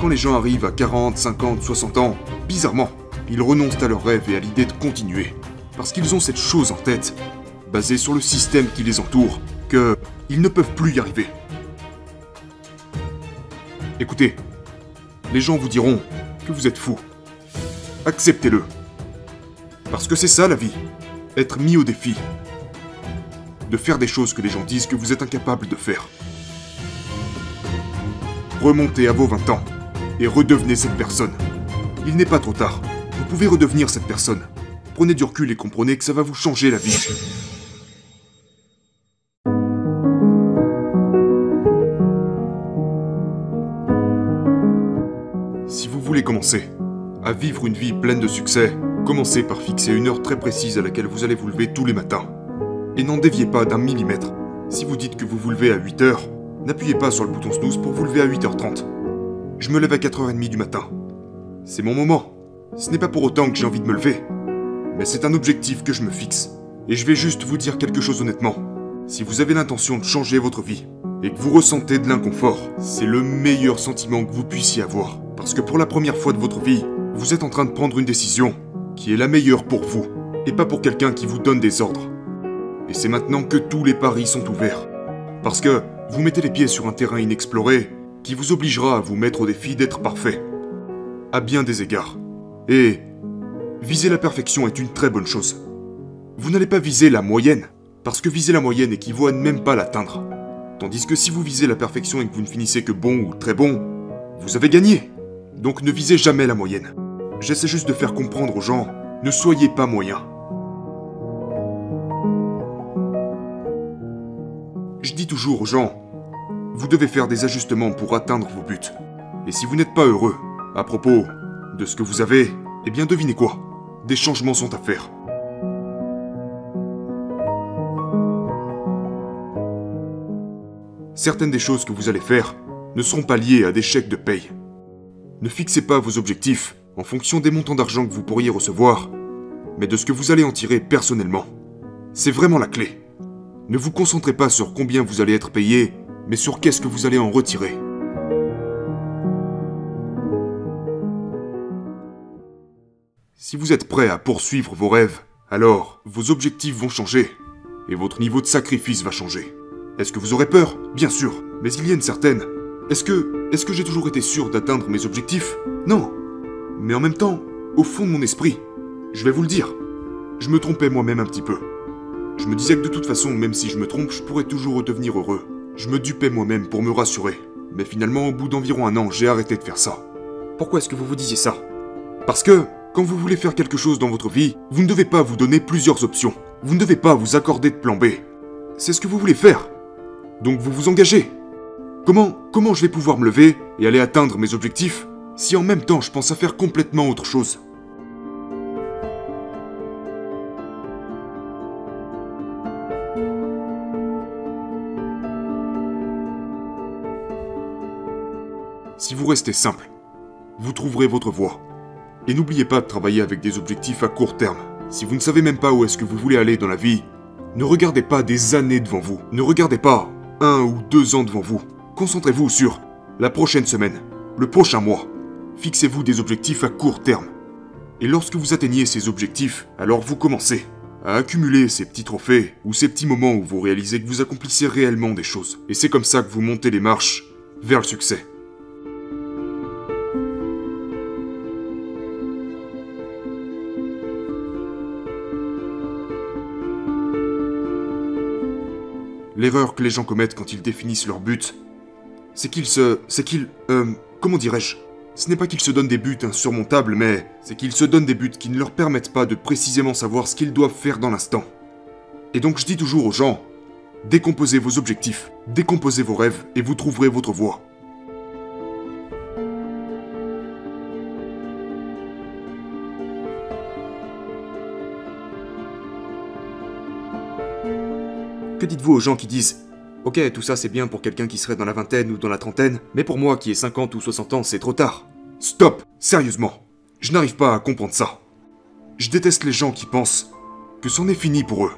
Quand les gens arrivent à 40, 50, 60 ans, bizarrement, ils renoncent à leurs rêves et à l'idée de continuer. Parce qu'ils ont cette chose en tête, basée sur le système qui les entoure, que ils ne peuvent plus y arriver. Écoutez, les gens vous diront que vous êtes fou. Acceptez-le. Parce que c'est ça la vie. Être mis au défi. De faire des choses que les gens disent que vous êtes incapable de faire. Remontez à vos 20 ans et redevenez cette personne. Il n'est pas trop tard. Vous pouvez redevenir cette personne. Prenez du recul et comprenez que ça va vous changer la vie. Si vous voulez commencer à vivre une vie pleine de succès, commencez par fixer une heure très précise à laquelle vous allez vous lever tous les matins. Et n'en déviez pas d'un millimètre. Si vous dites que vous vous levez à 8 heures, n'appuyez pas sur le bouton snooze pour vous lever à 8h30. Je me lève à 4h30 du matin. C'est mon moment. Ce n'est pas pour autant que j'ai envie de me lever. Mais c'est un objectif que je me fixe. Et je vais juste vous dire quelque chose honnêtement. Si vous avez l'intention de changer votre vie, et que vous ressentez de l'inconfort, c'est le meilleur sentiment que vous puissiez avoir. Parce que pour la première fois de votre vie, vous êtes en train de prendre une décision qui est la meilleure pour vous, et pas pour quelqu'un qui vous donne des ordres. Et c'est maintenant que tous les paris sont ouverts. Parce que vous mettez les pieds sur un terrain inexploré qui vous obligera à vous mettre au défi d'être parfait. À bien des égards. Et viser la perfection est une très bonne chose. Vous n'allez pas viser la moyenne, parce que viser la moyenne équivaut à ne même pas l'atteindre. Tandis que si vous visez la perfection et que vous ne finissez que bon ou très bon, vous avez gagné. Donc ne visez jamais la moyenne. J'essaie juste de faire comprendre aux gens, ne soyez pas moyen. Je dis toujours aux gens, vous devez faire des ajustements pour atteindre vos buts. Et si vous n'êtes pas heureux, à propos de ce que vous avez, eh bien devinez quoi? Des changements sont à faire. Certaines des choses que vous allez faire ne seront pas liées à des chèques de paye. Ne fixez pas vos objectifs en fonction des montants d'argent que vous pourriez recevoir, mais de ce que vous allez en tirer personnellement. C'est vraiment la clé. Ne vous concentrez pas sur combien vous allez être payé, mais sur qu'est-ce que vous allez en retirer. Si vous êtes prêt à poursuivre vos rêves, alors vos objectifs vont changer et votre niveau de sacrifice va changer. Est-ce que vous aurez peur? Bien sûr, mais il y a une certaine. Est-ce que est-ce que j'ai toujours été sûr d'atteindre mes objectifs? Non. Mais en même temps, au fond de mon esprit, je vais vous le dire, je me trompais moi-même un petit peu. Je me disais que de toute façon, même si je me trompe, je pourrais toujours redevenir heureux. Je me dupais moi-même pour me rassurer. Mais finalement, au bout d'environ un an, j'ai arrêté de faire ça. Pourquoi est-ce que vous vous disiez ça? Parce que, quand vous voulez faire quelque chose dans votre vie, vous ne devez pas vous donner plusieurs options. Vous ne devez pas vous accorder de plan B. C'est ce que vous voulez faire. Donc vous vous engagez. Comment, comment je vais pouvoir me lever et aller atteindre mes objectifs si en même temps je pense à faire complètement autre chose? Si vous restez simple, vous trouverez votre voie. Et n'oubliez pas de travailler avec des objectifs à court terme. Si vous ne savez même pas où est-ce que vous voulez aller dans la vie, ne regardez pas des années devant vous. Ne regardez pas un ou deux ans devant vous. Concentrez-vous sur la prochaine semaine, le prochain mois. Fixez-vous des objectifs à court terme. Et lorsque vous atteignez ces objectifs, alors vous commencez à accumuler ces petits trophées ou ces petits moments où vous réalisez que vous accomplissez réellement des choses. Et c'est comme ça que vous montez les marches vers le succès. L'erreur que les gens commettent quand ils définissent leur but, c'est qu'ils se... c'est qu'ils... Euh, comment dirais-je? Ce n'est pas qu'ils se donnent des buts insurmontables, mais c'est qu'ils se donnent des buts qui ne leur permettent pas de précisément savoir ce qu'ils doivent faire dans l'instant. Et donc je dis toujours aux gens, décomposez vos objectifs, décomposez vos rêves, et vous trouverez votre voie. Que dites-vous aux gens qui disent Ok, tout ça c'est bien pour quelqu'un qui serait dans la vingtaine ou dans la trentaine, mais pour moi qui ai 50 ou 60 ans, c'est trop tard. Stop Sérieusement Je n'arrive pas à comprendre ça. Je déteste les gens qui pensent que c'en est fini pour eux.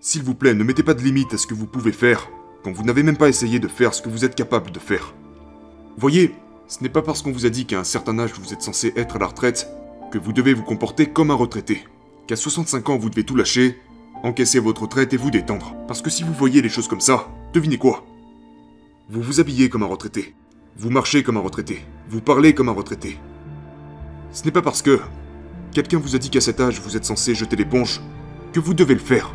S'il vous plaît, ne mettez pas de limite à ce que vous pouvez faire, quand vous n'avez même pas essayé de faire ce que vous êtes capable de faire. Voyez, ce n'est pas parce qu'on vous a dit qu'à un certain âge vous êtes censé être à la retraite que vous devez vous comporter comme un retraité. Qu'à 65 ans vous devez tout lâcher, encaisser votre retraite et vous détendre. Parce que si vous voyez les choses comme ça, devinez quoi? Vous vous habillez comme un retraité. Vous marchez comme un retraité. Vous parlez comme un retraité. Ce n'est pas parce que quelqu'un vous a dit qu'à cet âge vous êtes censé jeter l'éponge que vous devez le faire.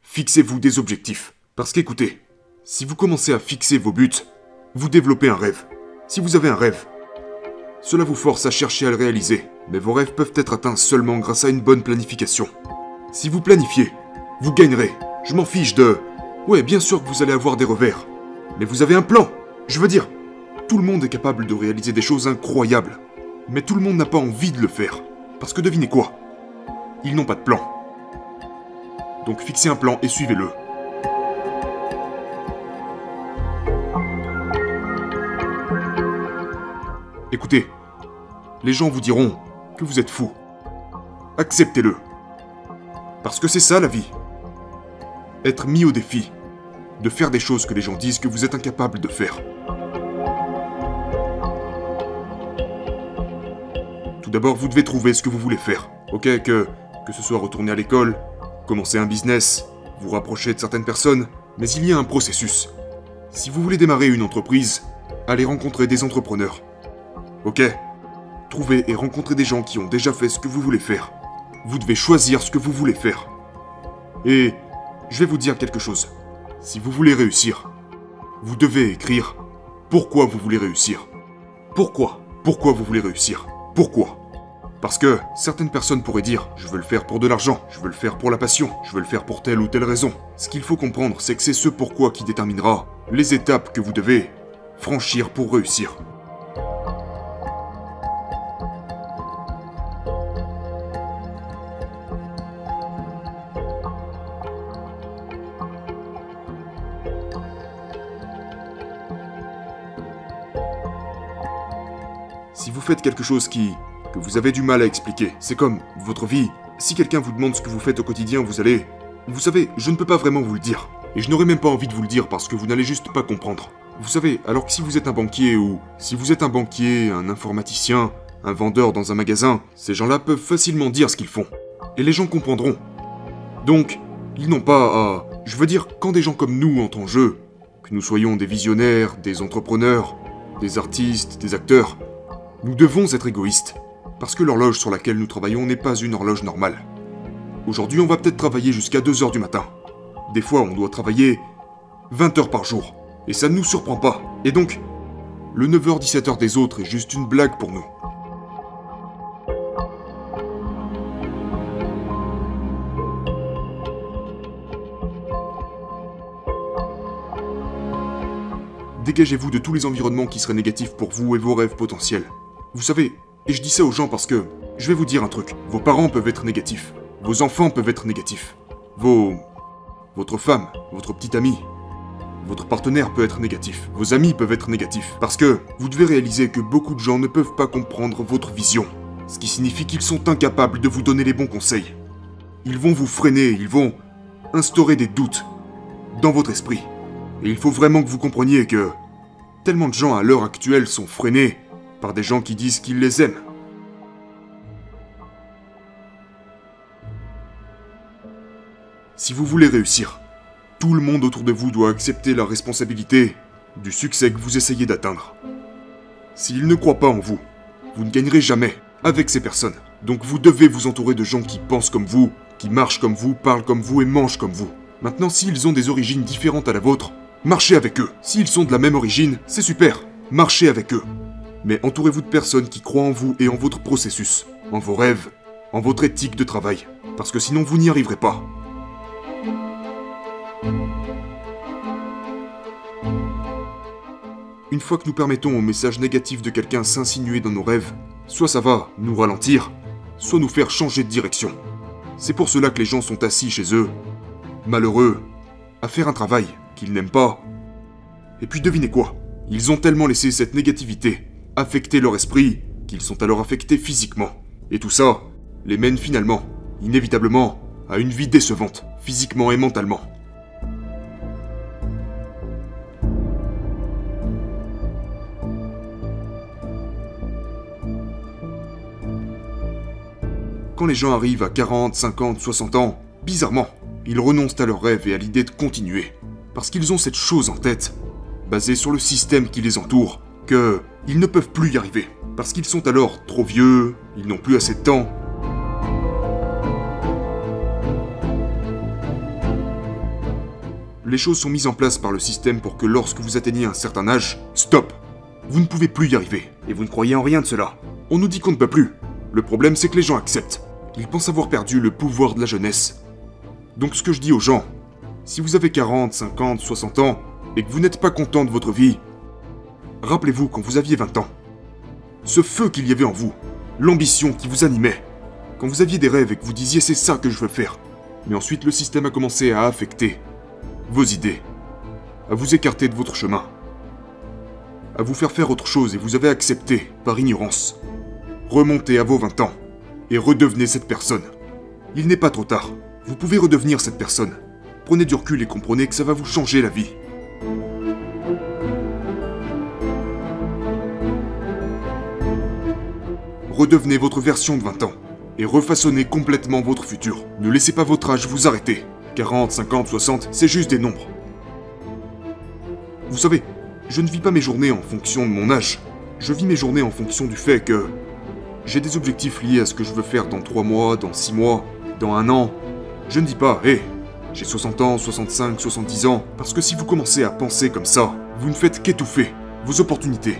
Fixez-vous des objectifs. Parce qu'écoutez, si vous commencez à fixer vos buts, vous développez un rêve. Si vous avez un rêve, cela vous force à chercher à le réaliser, mais vos rêves peuvent être atteints seulement grâce à une bonne planification. Si vous planifiez, vous gagnerez. Je m'en fiche de... Ouais, bien sûr que vous allez avoir des revers. Mais vous avez un plan. Je veux dire, tout le monde est capable de réaliser des choses incroyables. Mais tout le monde n'a pas envie de le faire. Parce que devinez quoi? Ils n'ont pas de plan. Donc fixez un plan et suivez-le. Écoutez, les gens vous diront que vous êtes fou. Acceptez-le. Parce que c'est ça la vie. Être mis au défi. De faire des choses que les gens disent que vous êtes incapable de faire. Tout d'abord, vous devez trouver ce que vous voulez faire. Ok, que, que ce soit retourner à l'école, commencer un business, vous rapprocher de certaines personnes, mais il y a un processus. Si vous voulez démarrer une entreprise, allez rencontrer des entrepreneurs. Ok Trouvez et rencontrez des gens qui ont déjà fait ce que vous voulez faire. Vous devez choisir ce que vous voulez faire. Et je vais vous dire quelque chose. Si vous voulez réussir, vous devez écrire pourquoi vous voulez réussir. Pourquoi? Pourquoi vous voulez réussir? Pourquoi? Parce que certaines personnes pourraient dire je veux le faire pour de l'argent, je veux le faire pour la passion, je veux le faire pour telle ou telle raison. Ce qu'il faut comprendre, c'est que c'est ce pourquoi qui déterminera les étapes que vous devez franchir pour réussir. Si vous faites quelque chose qui... que vous avez du mal à expliquer, c'est comme votre vie. Si quelqu'un vous demande ce que vous faites au quotidien, vous allez... Vous savez, je ne peux pas vraiment vous le dire. Et je n'aurais même pas envie de vous le dire parce que vous n'allez juste pas comprendre. Vous savez, alors que si vous êtes un banquier ou... Si vous êtes un banquier, un informaticien, un vendeur dans un magasin, ces gens-là peuvent facilement dire ce qu'ils font. Et les gens comprendront. Donc, ils n'ont pas à... Je veux dire, quand des gens comme nous entrent en jeu, que nous soyons des visionnaires, des entrepreneurs, des artistes, des acteurs, nous devons être égoïstes, parce que l'horloge sur laquelle nous travaillons n'est pas une horloge normale. Aujourd'hui, on va peut-être travailler jusqu'à 2 heures du matin. Des fois, on doit travailler 20 heures par jour, et ça ne nous surprend pas. Et donc, le 9h-17h des autres est juste une blague pour nous. Dégagez-vous de tous les environnements qui seraient négatifs pour vous et vos rêves potentiels. Vous savez, et je dis ça aux gens parce que, je vais vous dire un truc, vos parents peuvent être négatifs, vos enfants peuvent être négatifs, vos... votre femme, votre petite amie, votre partenaire peut être négatif, vos amis peuvent être négatifs, parce que vous devez réaliser que beaucoup de gens ne peuvent pas comprendre votre vision, ce qui signifie qu'ils sont incapables de vous donner les bons conseils. Ils vont vous freiner, ils vont instaurer des doutes dans votre esprit. Et il faut vraiment que vous compreniez que tellement de gens à l'heure actuelle sont freinés par des gens qui disent qu'ils les aiment. Si vous voulez réussir, tout le monde autour de vous doit accepter la responsabilité du succès que vous essayez d'atteindre. S'ils ne croient pas en vous, vous ne gagnerez jamais avec ces personnes. Donc vous devez vous entourer de gens qui pensent comme vous, qui marchent comme vous, parlent comme vous et mangent comme vous. Maintenant, s'ils ont des origines différentes à la vôtre, marchez avec eux. S'ils sont de la même origine, c'est super. Marchez avec eux mais entourez-vous de personnes qui croient en vous et en votre processus, en vos rêves, en votre éthique de travail, parce que sinon vous n'y arriverez pas. Une fois que nous permettons au message négatif de quelqu'un s'insinuer dans nos rêves, soit ça va nous ralentir, soit nous faire changer de direction. C'est pour cela que les gens sont assis chez eux, malheureux, à faire un travail qu'ils n'aiment pas. Et puis devinez quoi Ils ont tellement laissé cette négativité affecter leur esprit qu'ils sont alors affectés physiquement. Et tout ça, les mène finalement, inévitablement, à une vie décevante, physiquement et mentalement. Quand les gens arrivent à 40, 50, 60 ans, bizarrement, ils renoncent à leurs rêves et à l'idée de continuer. Parce qu'ils ont cette chose en tête, basée sur le système qui les entoure, que ils ne peuvent plus y arriver. Parce qu'ils sont alors trop vieux, ils n'ont plus assez de temps. Les choses sont mises en place par le système pour que lorsque vous atteignez un certain âge, stop Vous ne pouvez plus y arriver. Et vous ne croyez en rien de cela. On nous dit qu'on ne peut plus. Le problème, c'est que les gens acceptent. Ils pensent avoir perdu le pouvoir de la jeunesse. Donc ce que je dis aux gens, si vous avez 40, 50, 60 ans, et que vous n'êtes pas content de votre vie, rappelez-vous quand vous aviez 20 ans. Ce feu qu'il y avait en vous, l'ambition qui vous animait, quand vous aviez des rêves et que vous disiez c'est ça que je veux faire. Mais ensuite le système a commencé à affecter vos idées, à vous écarter de votre chemin, à vous faire faire autre chose et vous avez accepté par ignorance. Remontez à vos 20 ans et redevenez cette personne. Il n'est pas trop tard. Vous pouvez redevenir cette personne. Prenez du recul et comprenez que ça va vous changer la vie. Redevenez votre version de 20 ans et refaçonnez complètement votre futur. Ne laissez pas votre âge vous arrêter. 40, 50, 60, c'est juste des nombres. Vous savez, je ne vis pas mes journées en fonction de mon âge. Je vis mes journées en fonction du fait que j'ai des objectifs liés à ce que je veux faire dans 3 mois, dans 6 mois, dans un an. Je ne dis pas, hé, j'ai 60 ans, 65, 70 ans, parce que si vous commencez à penser comme ça, vous ne faites qu'étouffer vos opportunités,